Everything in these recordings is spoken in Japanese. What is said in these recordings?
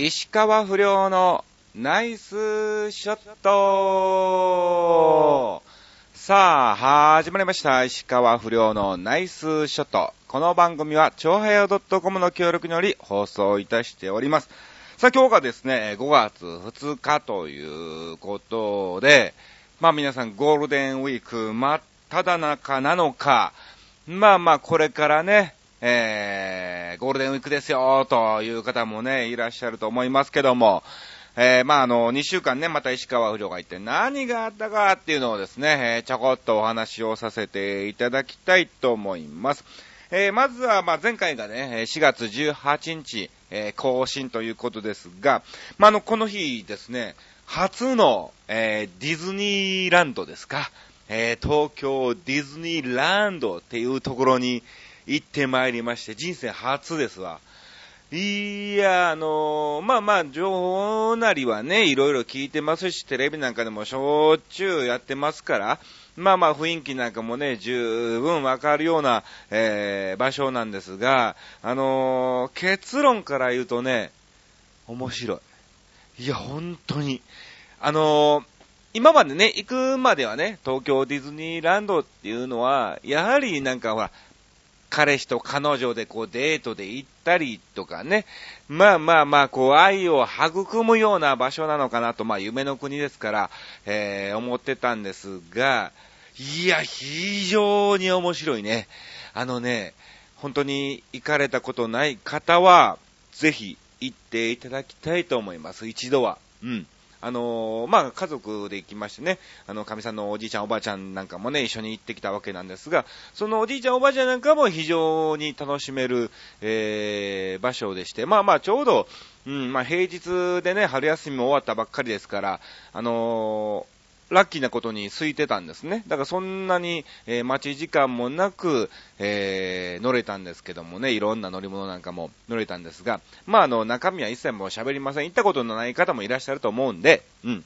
石川不良のナイスショットさあ、始まりました。石川不良のナイスショット。この番組は、超平洋 .com の協力により放送いたしております。さあ、今日がですね、5月2日ということで、まあ皆さんゴールデンウィーク真っ只中なのか、まあまあこれからね、えー、ゴールデンウィークですよ、という方もね、いらっしゃると思いますけども、えー、まああの、2週間ね、また石川不良がいて何があったかっていうのをですね、えー、ちょこっとお話をさせていただきたいと思います。えー、まずは、まあ前回がね、4月18日、えー、更新ということですが、まああの、この日ですね、初の、えー、ディズニーランドですか、えー、東京ディズニーランドっていうところに行ってまいりまして、人生初ですわ。いや、あのー、まあまあ、情報なりはね、いろいろ聞いてますし、テレビなんかでもしょっちゅうやってますから、まあまあ雰囲気なんかもね、十分わかるような、えー、場所なんですが、あのー、結論から言うとね、面白い。いや、本当に。あの、今までね、行くまではね、東京ディズニーランドっていうのは、やはりなんかほら、彼氏と彼女でこうデートで行ったりとかね、まあまあまあこう愛を育むような場所なのかなと、まあ夢の国ですから、えー、思ってたんですが、いや、非常に面白いね。あのね、本当に行かれたことない方は、ぜひ行っていただきたいと思います。一度は。うん。あのー、まあ、家族で行きましてね、あの、神さんのおじいちゃんおばあちゃんなんかもね、一緒に行ってきたわけなんですが、そのおじいちゃんおばあちゃんなんかも非常に楽しめる、えー、場所でして、まあまあ、ちょうど、うん、まあ、平日でね、春休みも終わったばっかりですから、あのーラッキーなことに空いてたんですね。だからそんなに、えー、待ち時間もなく、えー、乗れたんですけどもね、いろんな乗り物なんかも乗れたんですが、まあ、あの、中身は一切もう喋りません。行ったことのない方もいらっしゃると思うんで、うん。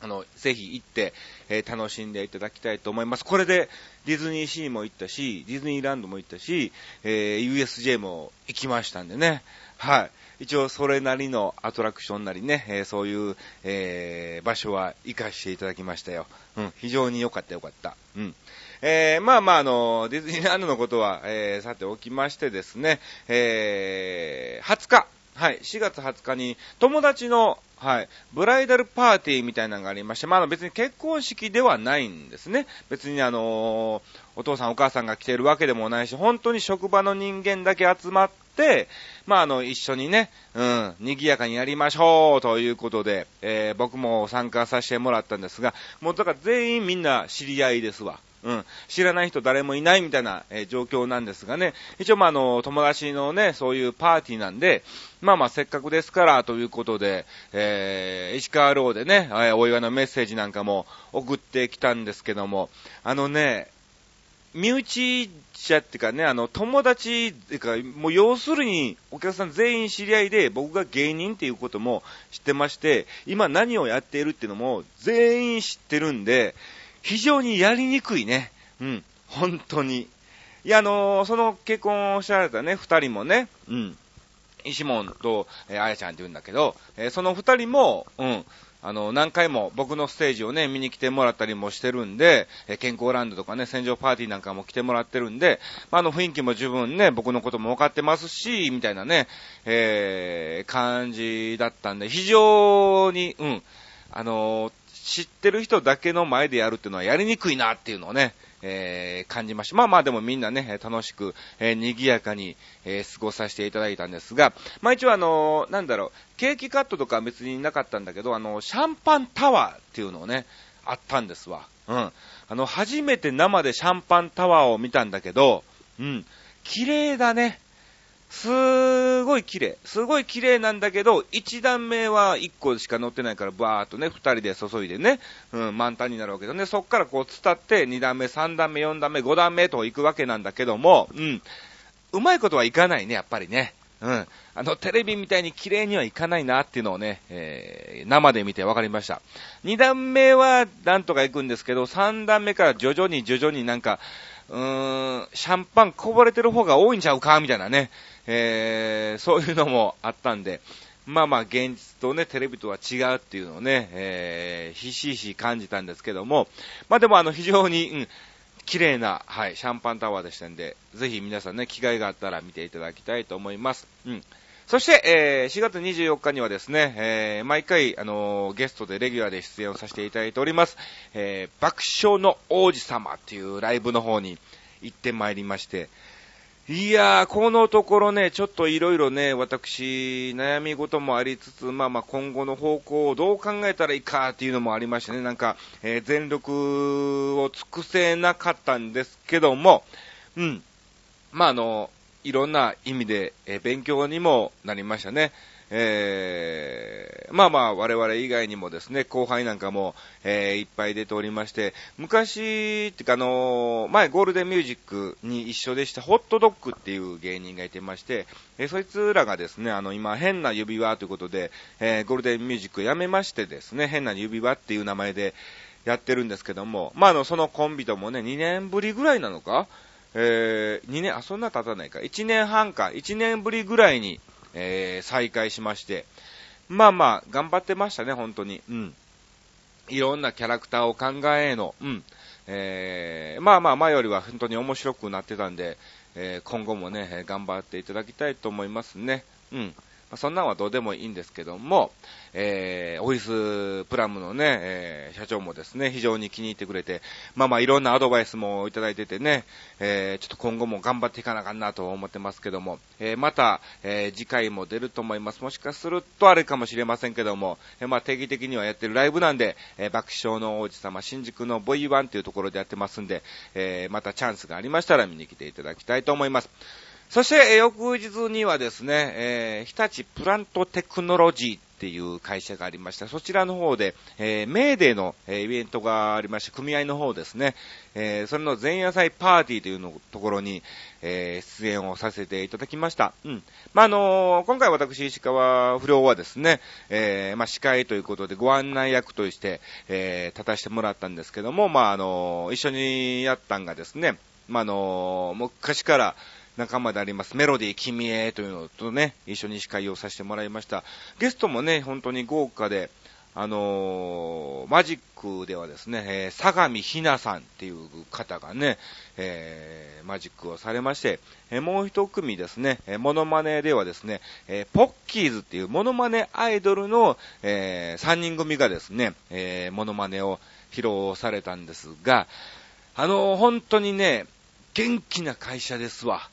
あの、ぜひ行って、えー、楽しんでいただきたいと思います。これで、ディズニーシーも行ったし、ディズニーランドも行ったし、えー、USJ も行きましたんでね。はい。一応それなりのアトラクションなりね、えー、そういう、えー、場所は行かしていただきましたよ。うん、非常に良かった良かった。うん。えー、まあまああの、ディズニーランドのことは、えー、さておきましてですね、えー、20日、はい、4月20日に友達の、はい、ブライダルパーティーみたいなのがありまして、まあ、別に結婚式ではないんですね。別にあのお父さんお母さんが来てるわけでもないし、本当に職場の人間だけ集まって、まあ、あの、一緒にね、うん、賑やかにやりましょうということで、えー、僕も参加させてもらったんですが、もうだから全員みんな知り合いですわ。うん。知らない人誰もいないみたいな、えー、状況なんですがね。一応まあ、あの、友達のね、そういうパーティーなんで、まあまあ、せっかくですから、ということで、えー、石川ローでね、えー、お祝いのメッセージなんかも送ってきたんですけども、あのね、身内者っていうかね、あの、友達っていうか、もう要するに、お客さん全員知り合いで、僕が芸人っていうことも知ってまして、今何をやっているっていうのも全員知ってるんで、非常にやりにくいね。うん。本当に。いや、あのー、その結婚をしられたね、二人もね、うん。石門と、えー、あやちゃんって言うんだけど、えー、その二人も、うん。あの、何回も僕のステージをね、見に来てもらったりもしてるんで、え健康ランドとかね、戦場パーティーなんかも来てもらってるんで、まあ、の雰囲気も十分ね、僕のことも分かってますし、みたいなね、えー、感じだったんで、非常に、うん、あの知ってる人だけの前でやるっていうのはやりにくいなっていうのをね、えー、感じました。まあまあでもみんなね、楽しく、えー、賑やかに、えー、過ごさせていただいたんですが、まあ一応あのー、なんだろう、ケーキカットとかは別になかったんだけど、あの、シャンパンタワーっていうのをね、あったんですわ。うん。あの、初めて生でシャンパンタワーを見たんだけど、うん。綺麗だね。すごい綺麗。すごい綺麗なんだけど、1段目は1個しか乗ってないから、バーっとね、2人で注いでね、うん、満タンになるわけだね。そっからこう伝って、2段目、3段目、4段目、5段目と行くわけなんだけども、うん。うまいことはいかないね、やっぱりね。うん。あの、テレビみたいに綺麗にはいかないなっていうのをね、えー、生で見て分かりました。2段目はなんとか行くんですけど、3段目から徐々に徐々になんか、うーん、シャンパンこぼれてる方が多いんちゃうかみたいなね。えー、そういうのもあったんで、まあまあ現実とね、テレビとは違うっていうのをね、えー、ひしひし感じたんですけども、まあでもあの非常に、うん、綺麗な、はい、シャンパンタワーでしたんで、ぜひ皆さんね、機会があったら見ていただきたいと思います。うん。そして、えー、4月24日にはですね、えー、毎回、あのー、ゲストでレギュラーで出演をさせていただいております、えー、爆笑の王子様っていうライブの方に行ってまいりまして、いやー、このところね、ちょっといろいろね、私、悩み事もありつつ、まあまあ今後の方向をどう考えたらいいかっていうのもありましたね、なんか、えー、全力を尽くせなかったんですけども、うん。まああの、いろんな意味で、えー、勉強にもなりましたね。えー、まあまあ、我々以外にもですね、後輩なんかも、えー、いっぱい出ておりまして、昔、ってかあのー、前ゴールデンミュージックに一緒でしたホットドッグっていう芸人がいてまして、えー、そいつらがですね、あの、今、変な指輪ということで、えー、ゴールデンミュージックやめましてですね、変な指輪っていう名前でやってるんですけども、まあ、あの、そのコンビともね、2年ぶりぐらいなのか？えー、2年、あ、そんな経たないか、1年半か、1年ぶりぐらいに、えー、再開しまして、まあまあ、頑張ってましたね、本当に。うん。いろんなキャラクターを考えの、うん。えー、まあまあ、前よりは本当に面白くなってたんで、えー、今後もね、頑張っていただきたいと思いますね。うん。まそんなんはどうでもいいんですけども、えー、オフィスプラムのね、えー、社長もですね、非常に気に入ってくれて、まあまあいろんなアドバイスもいただいててね、えー、ちょっと今後も頑張っていかなあかんなと思ってますけども、えー、また、えー、次回も出ると思います。もしかするとあれかもしれませんけども、えー、まあ定期的にはやってるライブなんで、えー、爆笑の王子様、新宿のボイワンというところでやってますんで、えー、またチャンスがありましたら見に来ていただきたいと思います。そして、翌日にはですね、えー、日立プラントテクノロジーっていう会社がありました。そちらの方で、えー、メーデーの、えー、イベントがありまして、組合の方ですね、えー、それの前夜祭パーティーというのところに、えー、出演をさせていただきました。うん。まあ、あのー、今回私、石川不良はですね、えー、まあ、司会ということでご案内役として、えー、立たせてもらったんですけども、まあ、あのー、一緒にやったんがですね、まあ、あのー、昔から、仲間であります、メロディー君へというのとね、一緒に司会をさせてもらいました。ゲストもね、本当に豪華で、あのー、マジックではですね、えー、相模ひなさんっていう方がね、えー、マジックをされまして、え、もう一組ですね、えー、モノマネではですね、え、ポッキーズっていうモノマネアイドルの、えー、3人組がですね、えー、モノマネを披露されたんですが、あの、本当にね、元気な会社ですわ。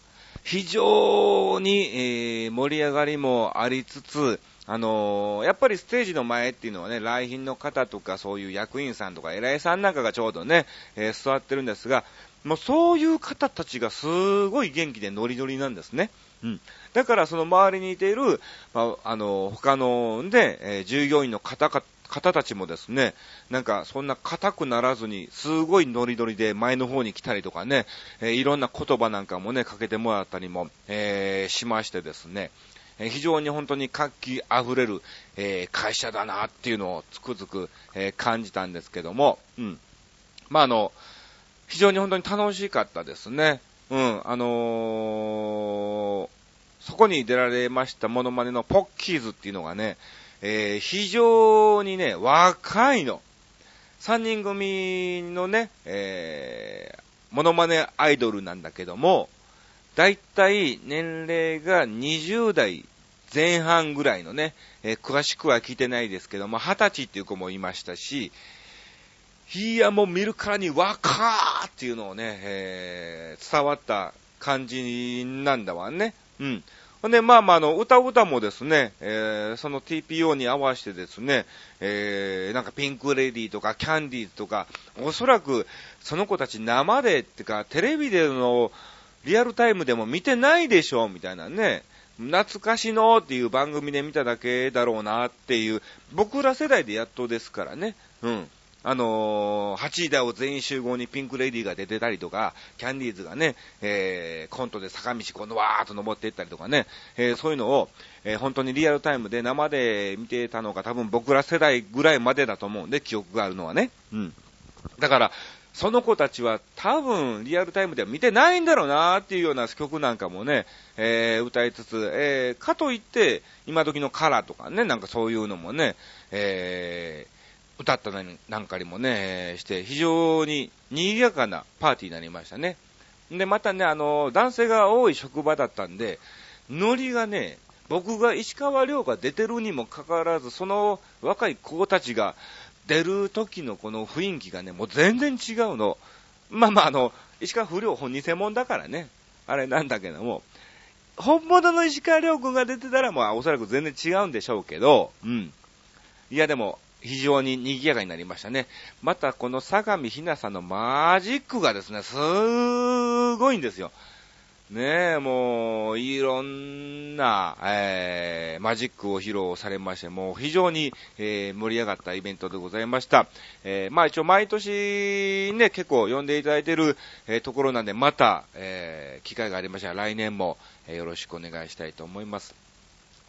非常に、えー、盛り上がりもありつつ、あのー、やっぱりステージの前っていうのはね、来賓の方とかそういう役員さんとか偉いさんなんかがちょうどね、えー、座ってるんですが、もうそういう方たちがすごい元気でノリノリなんですね。うん。だからその周りにいている、まあ、あの、他ので、えー、従業員の方々方たちもですね、なんかそんな硬くならずに、すごいノリノリで前の方に来たりとかね、えー、いろんな言葉なんかもね、かけてもらったりも、えー、しましてですね、えー、非常に本当に活気溢れる、え会社だなっていうのをつくづく、え感じたんですけども、うん。まあ、あの、非常に本当に楽しかったですね。うん、あのそこに出られましたモノマネのポッキーズっていうのがね、えー、非常にね、若いの。3人組のね、えー、モノマネアイドルなんだけども、だいたい年齢が20代前半ぐらいのね、えー、詳しくは聞いてないですけども、20歳っていう子もいましたし、いや、もう見るからに若ーっていうのをね、えー、伝わった感じなんだわね。うん。ほんで、まあまあ、あの、歌う歌もですね、えー、その TPO に合わせてですね、えー、なんかピンクレディーとかキャンディーとか、おそらくその子たち生でってか、テレビでのリアルタイムでも見てないでしょ、みたいなね。懐かしのっていう番組で見ただけだろうなっていう、僕ら世代でやっとですからね。うん。あのー、8時台を全員集合にピンクレディーが出てたりとか、キャンディーズがね、えー、コントで坂道今度わーっと登っていったりとかね、えー、そういうのを、えー、本当にリアルタイムで生で見てたのが多分僕ら世代ぐらいまでだと思うんで、記憶があるのはね。うん。だから、その子たちは多分リアルタイムでは見てないんだろうなーっていうような曲なんかもね、えー、歌いつつ、えー、かといって、今時のカラーとかね、なんかそういうのもね、えー、歌ったなんかにもね、して、非常に賑やかなパーティーになりましたね。で、またね、あの、男性が多い職場だったんで、ノリがね、僕が石川遼が出てるにもかかわらず、その若い子たちが出る時のこの雰囲気がね、もう全然違うの。まあまあ、あの、石川不良本偽物だからね、あれなんだけども、本物の石川遼君が出てたら、まあおそらく全然違うんでしょうけど、うん。いやでも、非常に賑やかになりましたね。またこの相模ひなさんのマジックがですね、すーごいんですよ。ねえ、もう、いろんな、えー、マジックを披露されまして、もう非常に、えー、盛り上がったイベントでございました。えー、まあ一応毎年ね、結構呼んでいただいてる、えー、ところなんで、また、えー、機会がありましたら来年も、えー、よろしくお願いしたいと思います。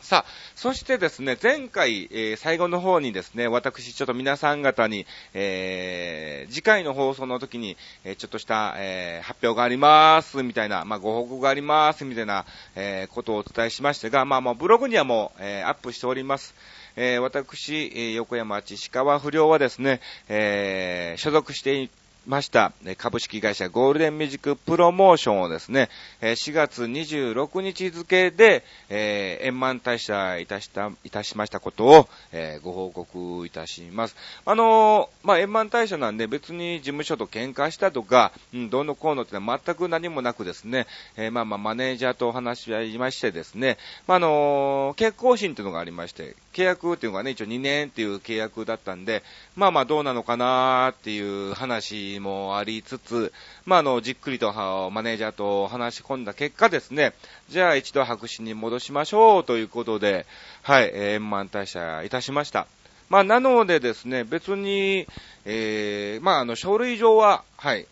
さあ、そしてですね、前回、えー、最後の方にですね、私、ちょっと皆さん方に、えー、次回の放送の時に、えー、ちょっとした、え発表があります、みたいな、まあ、ご報告があります、みたいな、えことをお伝えしましたが、まあ、もうブログにはもう、えアップしております。え私、横山千川不良はですね、え所属してました、株式会社ゴールデンミュージックプロモーションをですね、4月26日付で、えー、円満退社いたした、いたしましたことを、えー、ご報告いたします。あのー、まあ、円満退社なんで別に事務所と喧嘩したとか、うん、どうのこうのってのは全く何もなくですね、えー、まあまあ、マネージャーとお話し合いましてですね、まあ、あのー、結構心っていうのがありまして、契約っていうのがね、一応2年っていう契約だったんで、まあまあどうなのかなーっていう話もありつつ、まああの、じっくりとマネージャーと話し込んだ結果ですね、じゃあ一度白紙に戻しましょうということで、はい、円満退社いたしました。まあなのでですね、別に、えー、まああの、書類上は、はい、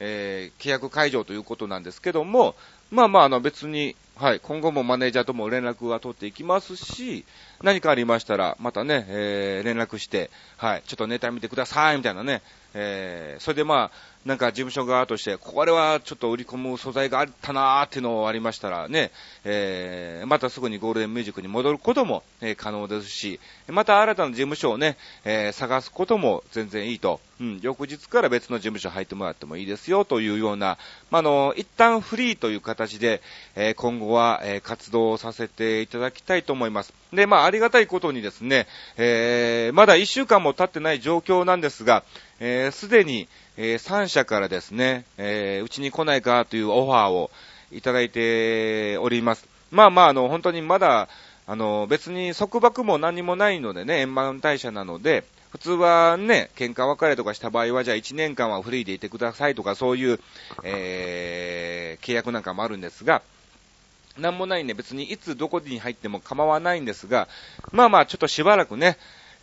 えー、契約解除ということなんですけども、まあまああの別に、はい、今後もマネージャーとも連絡は取っていきますし、何かありましたら、またね、えー、連絡して、はい、ちょっとネタ見てください、みたいなね、えー、それでまあ、なんか事務所側として、これはちょっと売り込む素材があったなーっていうのがありましたらね、えー、またすぐにゴールデンミュージックに戻ることも、えー、可能ですし、また新たな事務所をね、えー、探すことも全然いいと、うん、翌日から別の事務所入ってもらってもいいですよというような、まあ、の、一旦フリーという形で、えー、今後は、えー、活動させていただきたいと思います。で、まあ、ありがたいことにですね、えー、まだ一週間も経ってない状況なんですが、えー、すでに、えー、3社からですね、えー、うちに来ないかというオファーをいただいております。まあまあ、あの、本当にまだ、あの、別に束縛も何もないのでね、円満退社なので、普通はね、喧嘩別れとかした場合は、じゃあ1年間はフリーでいてくださいとか、そういう、えー、契約なんかもあるんですが、なんもないんで別にいつどこに入っても構わないんですが、まあまあちょっとしばらくね、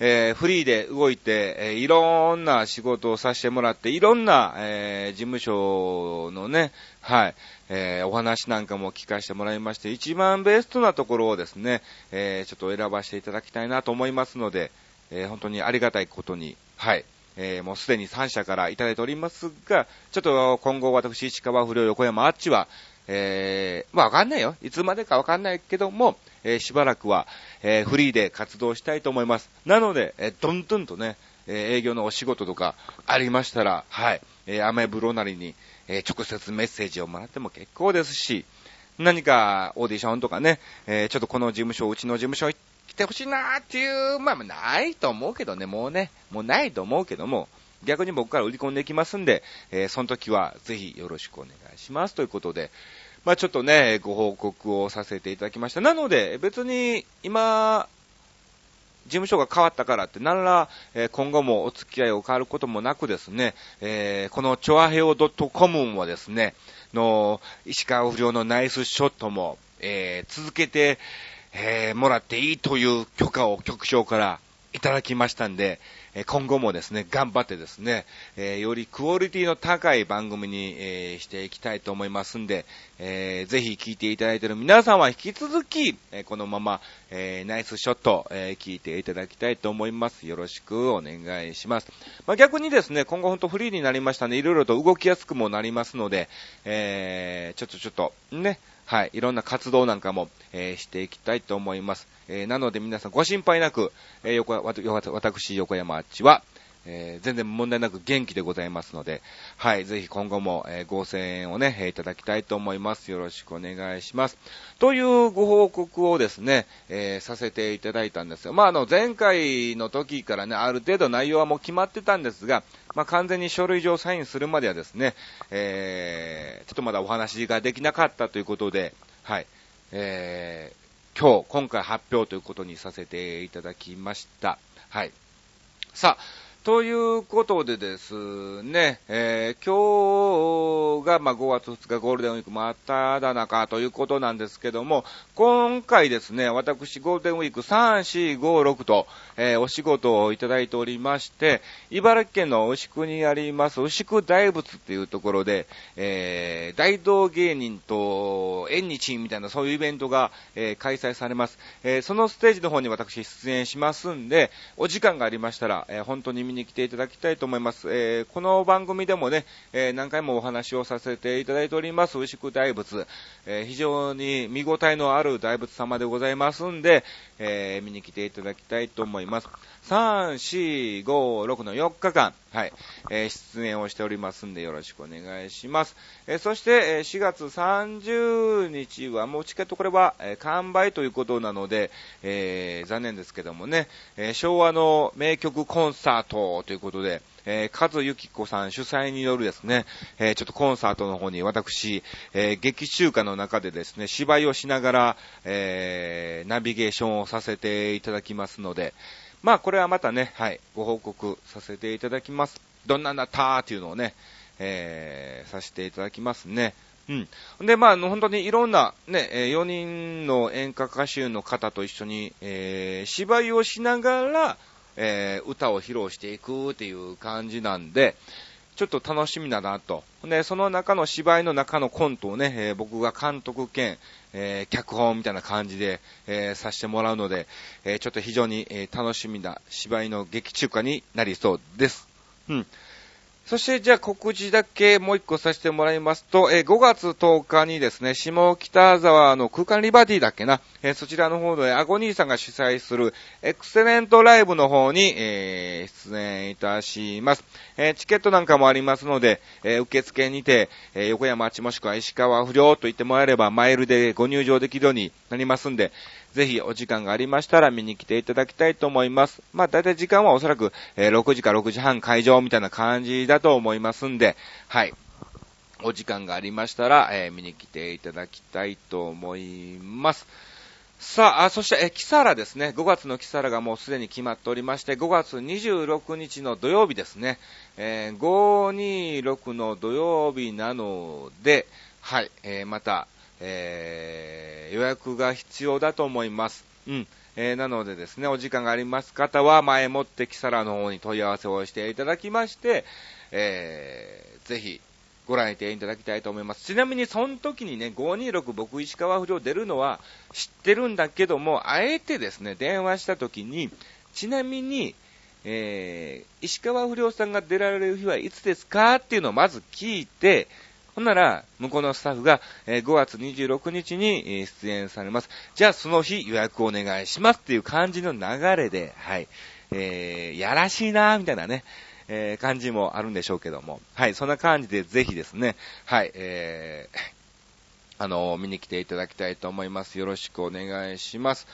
えー、フリーで動いて、えー、いろんな仕事をさせてもらって、いろんな、えー、事務所のね、はい、えー、お話なんかも聞かせてもらいまして、一番ベストなところをですね、えー、ちょっと選ばせていただきたいなと思いますので、えー、本当にありがたいことに、はい、えー、もうすでに3社からいただいておりますが、ちょっと今後私、石川不良横山あっちは、えー、まあわかんないよ。いつまでかわかんないけども、えー、しばらくは、えー、フリーで活動したいと思います。なので、えー、どんどんとね、え、営業のお仕事とかありましたら、はい、えー、アメブロなりに、え、直接メッセージをもらっても結構ですし、何かオーディションとかね、え、ちょっとこの事務所、うちの事務所来てほしいなーっていう、まあ、ないと思うけどね、もうね、もうないと思うけども、逆に僕から売り込んでいきますんで、えー、その時はぜひよろしくお願いしますということで、まあちょっとね、ご報告をさせていただきました。なので、別に今、事務所が変わったからって、何ら、えー、今後もお付き合いを変わることもなくですね、えー、このチョアヘオ .com はですね、の、石川不良のナイスショットも、えー、続けて、え、もらっていいという許可を局長からいただきましたんで、今後もですね、頑張ってですね、え、よりクオリティの高い番組に、え、していきたいと思いますんで、えー、ぜひ聞いていただいている皆さんは引き続き、えこのまま、えナイスショット、え聞いていただきたいと思います。よろしくお願いします。まあ、逆にですね、今後ほんとフリーになりましたね、いろいろと動きやすくもなりますので、えちょっとちょっと、ね、はい、いろんな活動なんかも、えしていきたいと思います。えー、なので皆さんご心配なく、えー、横、私、横山あっちは、えー、全然問題なく元気でございますので、はい、ぜひ今後も、えー、ご声援をね、いただきたいと思います。よろしくお願いします。というご報告をですね、えさせていただいたんですが、まあ、あの、前回の時からね、ある程度内容はもう決まってたんですが、まあ、完全に書類上サインするまではですね、えちょっとまだお話ができなかったということで、はい、え今日、今回発表ということにさせていただきました。はい。さあ、ということでですね、えー、今日が、まあ、5月2日ゴールデンウィーク真っ只中ということなんですけども、今回ですね、私ゴールデンウィーク3、4、5、6と、えー、お仕事をいただいておりまして、茨城県の牛久にあります牛久大仏っていうところで、えー、大道芸人と縁日みたいなそういうイベントが、えー、開催されます。え、そのステージの方に私出演しますんで、お時間がありましたら、え、本当に見に来ていただきたいと思います。えー、この番組でもね、えー、何回もお話をさせていただいております、牛久大仏、えー、非常に見応えのある大仏様でございますんで、え見に来ていただきたいと思います。3、4、5、6の4日間、はい、え出演をしておりますんでよろしくお願いします。えそして、え4月30日はもうチケットこれは、え完売ということなので、え残念ですけどもね、え昭和の名曲コンサートということで、えー、和ゆき子さん主催によるですね、えー、ちょっとコンサートの方に私、えー、劇中歌の中でですね、芝居をしながら、えー、ナビゲーションをさせていただきますので、まあこれはまたね、はい、ご報告させていただきます。どんなんだったーっていうのをね、えー、させていただきますね。うん。で、まあ、本当にいろんなね、4人の演歌歌手の方と一緒に、えー、芝居をしながら、えー、歌を披露していくっていう感じなんで、ちょっと楽しみだなと。で、その中の芝居の中のコントをね、えー、僕が監督兼、えー、脚本みたいな感じで、えー、させてもらうので、えちょっと非常に、え楽しみな芝居の劇中歌になりそうです。うん。そして、じゃあ告知だけもう一個させてもらいますと、えー、5月10日にですね、下北沢の空間リバティだっけな、えー、そちらの方でアゴニーさんが主催するエクセレントライブの方に、えー、出演いたします。えチケットなんかもありますので、え受付にて、え横山町もしくは石川不良と言ってもらえればマイルでご入場できるようになりますんで、ぜひお時間がありましたら見に来ていただきたいと思います。まあ大体時間はおそらく、えー、6時か6時半会場みたいな感じだと思いますんで、はい。お時間がありましたら、えー、見に来ていただきたいと思います。さあ、あそして、え、キサラですね。5月のキサラがもうすでに決まっておりまして、5月26日の土曜日ですね。えー、526の土曜日なので、はい、えー、また、えー、予約が必要だと思います。うん。えー、なのでですね、お時間があります方は、前もってキサラの方に問い合わせをしていただきまして、えー、ぜひ、ご覧いただきたいと思います。ちなみに、その時にね、526僕石川不良出るのは知ってるんだけども、あえてですね、電話した時に、ちなみに、えー、石川不良さんが出られる日はいつですかっていうのをまず聞いて、ほんなら、向こうのスタッフが、え5月26日に出演されます。じゃあその日予約お願いしますっていう感じの流れで、はい。えー、やらしいなーみたいなね、えー、感じもあるんでしょうけども。はい、そんな感じでぜひですね、はい、えー、あの見に来ていただきたいと思います。よろしくお願いします。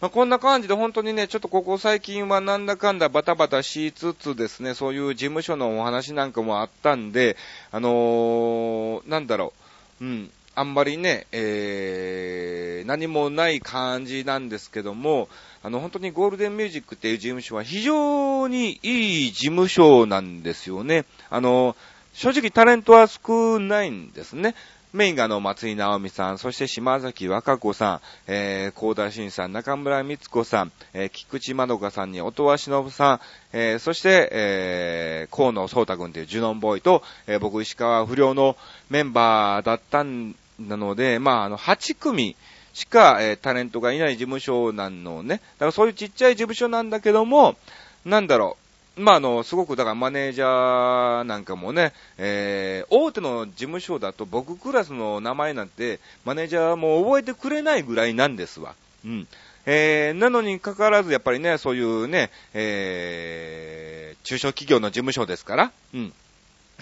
まあ、こんな感じで本当にね、ちょっとここ最近はなんだかんだバタバタしつつですね、そういう事務所のお話なんかもあったんで、あのー、なんだろう、うん、あんまりね、えー、何もない感じなんですけども、あの、本当にゴールデンミュージックっていう事務所は非常にいい事務所なんですよね。あの、正直タレントは少ないんですね。メインがの、松井直美さん、そして島崎和歌子さん、えー、高田新さん、中村光子さん、えー、菊池まどかさんに音羽忍さん、えー、そして、えー、河野聡太君というジュノンボーイと、えー、僕石川不良のメンバーだったんなので、まあ、あの、8組、しか、えー、タレントがいない事務所なんのね。だからそういうちっちゃい事務所なんだけども、なんだろう、まあ、あの、すごく、だからマネージャーなんかもね、えー、大手の事務所だと僕クラスの名前なんて、マネージャーも覚えてくれないぐらいなんですわ。うん。えー、なのにかかわらず、やっぱりね、そういうね、えー、中小企業の事務所ですから、うん。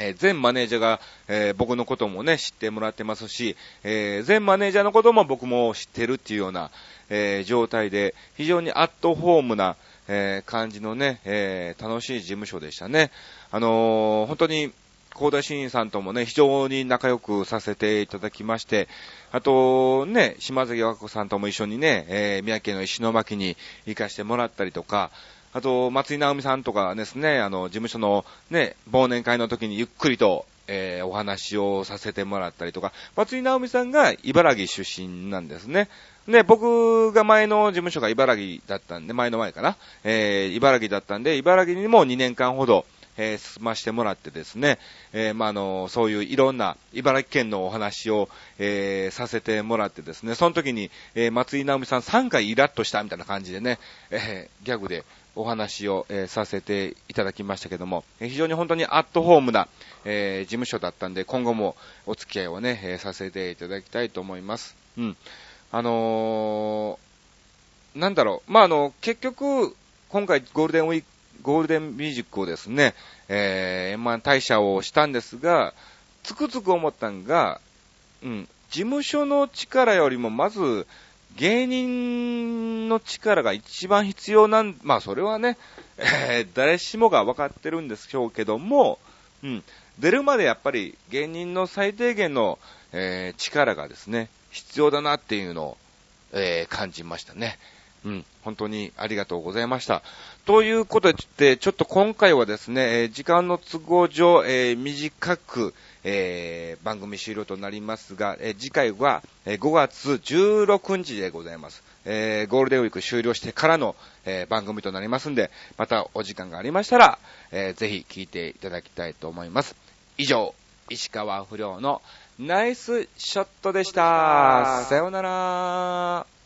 えー、全マネージャーが、えー、僕のこともね、知ってもらってますし、えー、全マネージャーのことも僕も知ってるっていうような、え状態で、非常にアットホームな、えー、感じのね、えー、楽しい事務所でしたね。あのー、本当に、高田新さんともね、非常に仲良くさせていただきまして、あと、ね、島崎和子さんとも一緒にね、えー、宮城の石巻に行かしてもらったりとか、あと、松井直美さんとかですね、あの、事務所のね、忘年会の時にゆっくりと、えー、お話をさせてもらったりとか、松井直美さんが茨城出身なんですね。で、僕が前の事務所が茨城だったんで、前の前かな。えー、茨城だったんで、茨城にも2年間ほど、えー、進ましてもらってですね、えー、まあ、あの、そういういろんな茨城県のお話を、えー、させてもらってですね、その時に、えー、松井直美さん3回イラッとしたみたいな感じでね、えー、ギャグでお話を、え、させていただきましたけども、非常に本当にアットホームな、えー、事務所だったんで、今後もお付き合いをね、え、させていただきたいと思います。うん。あのー、なんだろう、まあ、あの、結局、今回ゴールデンウィーク、ゴールデンミュージックをですね、えー、まあ、社をしたんですが、つくづく思ったんが、うん、事務所の力よりも、まず、芸人の力が一番必要なん、まあ、それはね、えー、誰しもが分かってるんでしょうけども、うん、出るまでやっぱり芸人の最低限の、えー、力がですね、必要だなっていうのを、えー、感じましたね。うん、本当にありがとうございました。ということで、ちょっと今回はですね、時間の都合上、えー、短く、えー、番組終了となりますが、え、次回は、5月16日でございます。えゴールデンウィーク終了してからの、え番組となりますんで、またお時間がありましたら、えぜひ聞いていただきたいと思います。以上、石川不良のナイスショットでした。さようなら。